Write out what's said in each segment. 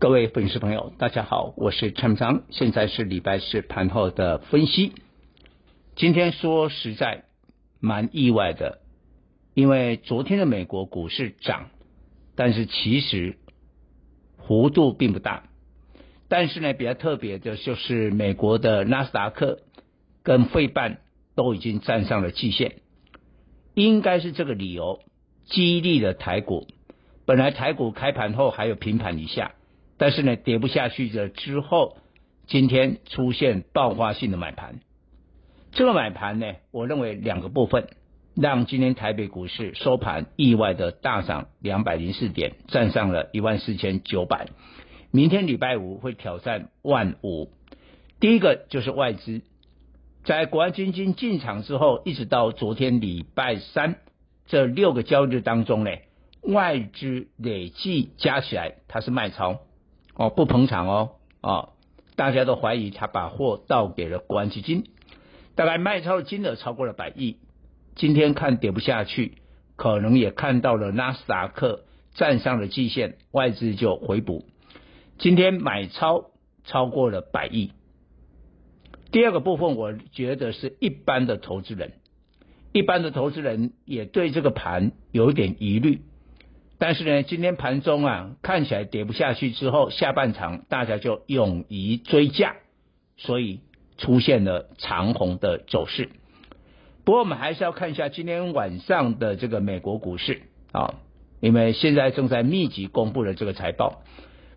各位粉丝朋友，大家好，我是陈章，现在是礼拜四盘后的分析。今天说实在蛮意外的，因为昨天的美国股市涨，但是其实幅度并不大。但是呢，比较特别的就是美国的纳斯达克跟费半都已经站上了季线，应该是这个理由激励了台股。本来台股开盘后还有平盘以下。但是呢，跌不下去了之后，今天出现爆发性的买盘。这个买盘呢，我认为两个部分，让今天台北股市收盘意外的大涨两百零四点，站上了一万四千九百。明天礼拜五会挑战万五。第一个就是外资，在国安基金进场之后，一直到昨天礼拜三这六个交易日当中呢，外资累计加起来它是卖超。哦，不捧场哦，哦，大家都怀疑他把货倒给了国安基金，大概卖超的金额超过了百亿。今天看跌不下去，可能也看到了纳斯达克站上了季线，外资就回补。今天买超超过了百亿。第二个部分，我觉得是一般的投资人，一般的投资人也对这个盘有点疑虑。但是呢，今天盘中啊，看起来跌不下去之后，下半场大家就勇于追价，所以出现了长红的走势。不过我们还是要看一下今天晚上的这个美国股市啊，因为现在正在密集公布了这个财报。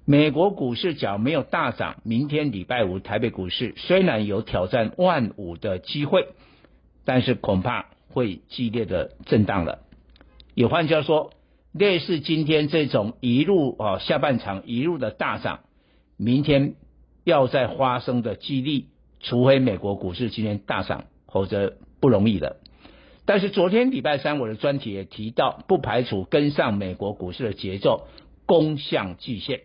美国股市只要没有大涨，明天礼拜五台北股市虽然有挑战万五的机会，但是恐怕会激烈的震荡了。有换句话说。类似今天这种一路啊，下半场一路的大涨，明天要再发生的几率，除非美国股市今天大涨，否则不容易的。但是昨天礼拜三我的专题也提到，不排除跟上美国股市的节奏，攻向季线。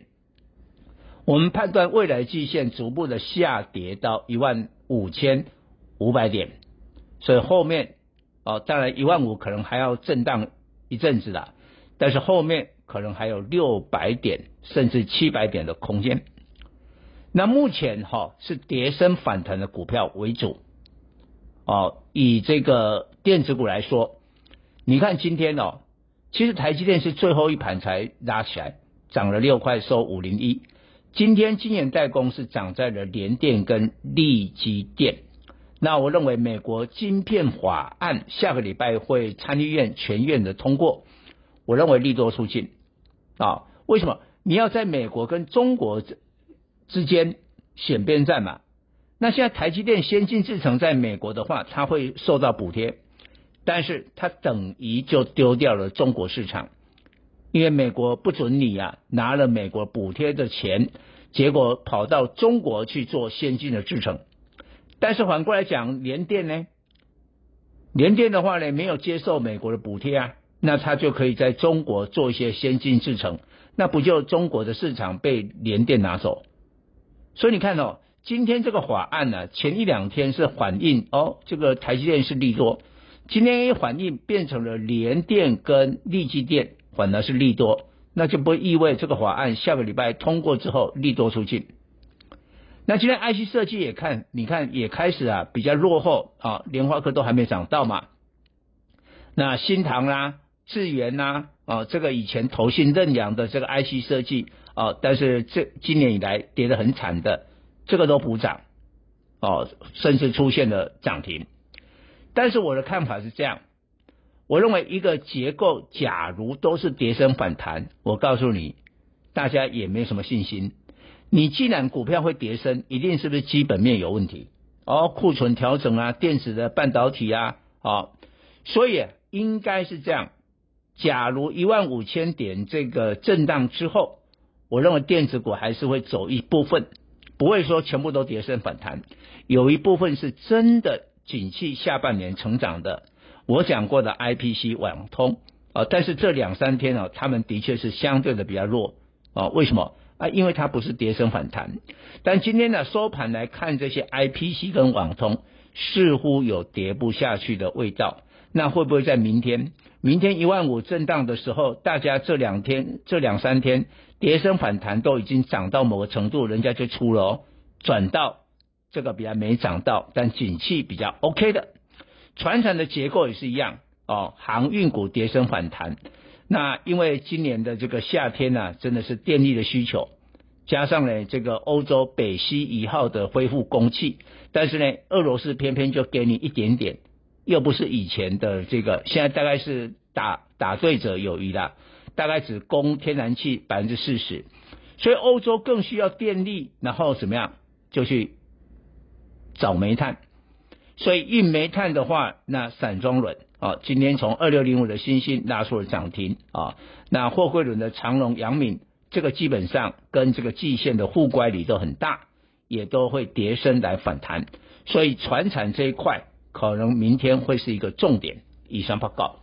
我们判断未来季线逐步的下跌到一万五千五百点，所以后面哦，当然一万五可能还要震荡一阵子了。但是后面可能还有六百点甚至七百点的空间。那目前哈是跌升反弹的股票为主。哦，以这个电子股来说，你看今天哦，其实台积电是最后一盘才拉起来，涨了六块收五零一。今天晶圆代工是涨在了联电跟力积电。那我认为美国晶片法案下个礼拜会参议院全院的通过。我认为利多出尽啊！为什么你要在美国跟中国之之间选边站嘛？那现在台积电先进制程在美国的话，它会受到补贴，但是它等于就丢掉了中国市场，因为美国不准你啊拿了美国补贴的钱，结果跑到中国去做先进的制程。但是反过来讲，联电呢？联电的话呢，没有接受美国的补贴啊。那他就可以在中国做一些先进制程，那不就中国的市场被联电拿走？所以你看哦，今天这个法案呢、前一两天是反映哦，这个台积电是利多，今天一反映变成了联电跟力积电反而是利多，那就不意味这个法案下个礼拜通过之后利多出尽。那今天 IC 设计也看，你看也开始啊比较落后啊，莲花科都还没涨到嘛，那新唐啦、智源呐，啊、哦，这个以前投信认养的这个 IC 设计啊、哦，但是这今年以来跌得很惨的，这个都补涨，哦，甚至出现了涨停。但是我的看法是这样，我认为一个结构假如都是跌升反弹，我告诉你，大家也没什么信心。你既然股票会跌升，一定是不是基本面有问题？哦，库存调整啊，电子的半导体啊，哦，所以应该是这样。假如一万五千点这个震荡之后，我认为电子股还是会走一部分，不会说全部都跌升反弹，有一部分是真的景气下半年成长的。我讲过的 IPC 网通啊，但是这两三天啊，他们的确是相对的比较弱啊。为什么啊？因为它不是跌升反弹，但今天呢收盘来看，这些 IPC 跟网通似乎有跌不下去的味道。那会不会在明天？明天一万五震荡的时候，大家这两天、这两三天跌升反弹都已经涨到某个程度，人家就出了哦，转到这个比较没涨到，但景气比较 OK 的，船产的结构也是一样哦，航运股跌升反弹，那因为今年的这个夏天呢、真的是电力的需求，加上呢这个欧洲北溪一号的恢复供气，但是呢俄罗斯偏偏就给你一点点，又不是以前的这个，现在大概是打打对折有余啦。大概只供天然气百分之四十，所以欧洲更需要电力，然后怎么样？就去找煤炭，所以运煤炭的话，那散装轮啊，今天从二六零五的欣兴拉出了涨停啊，那货柜轮的长荣、阳明，这个基本上跟这个季线的互乖离都很大，也都会跌升来反弹，所以船产这一块可能明天会是一个重点。以上报告。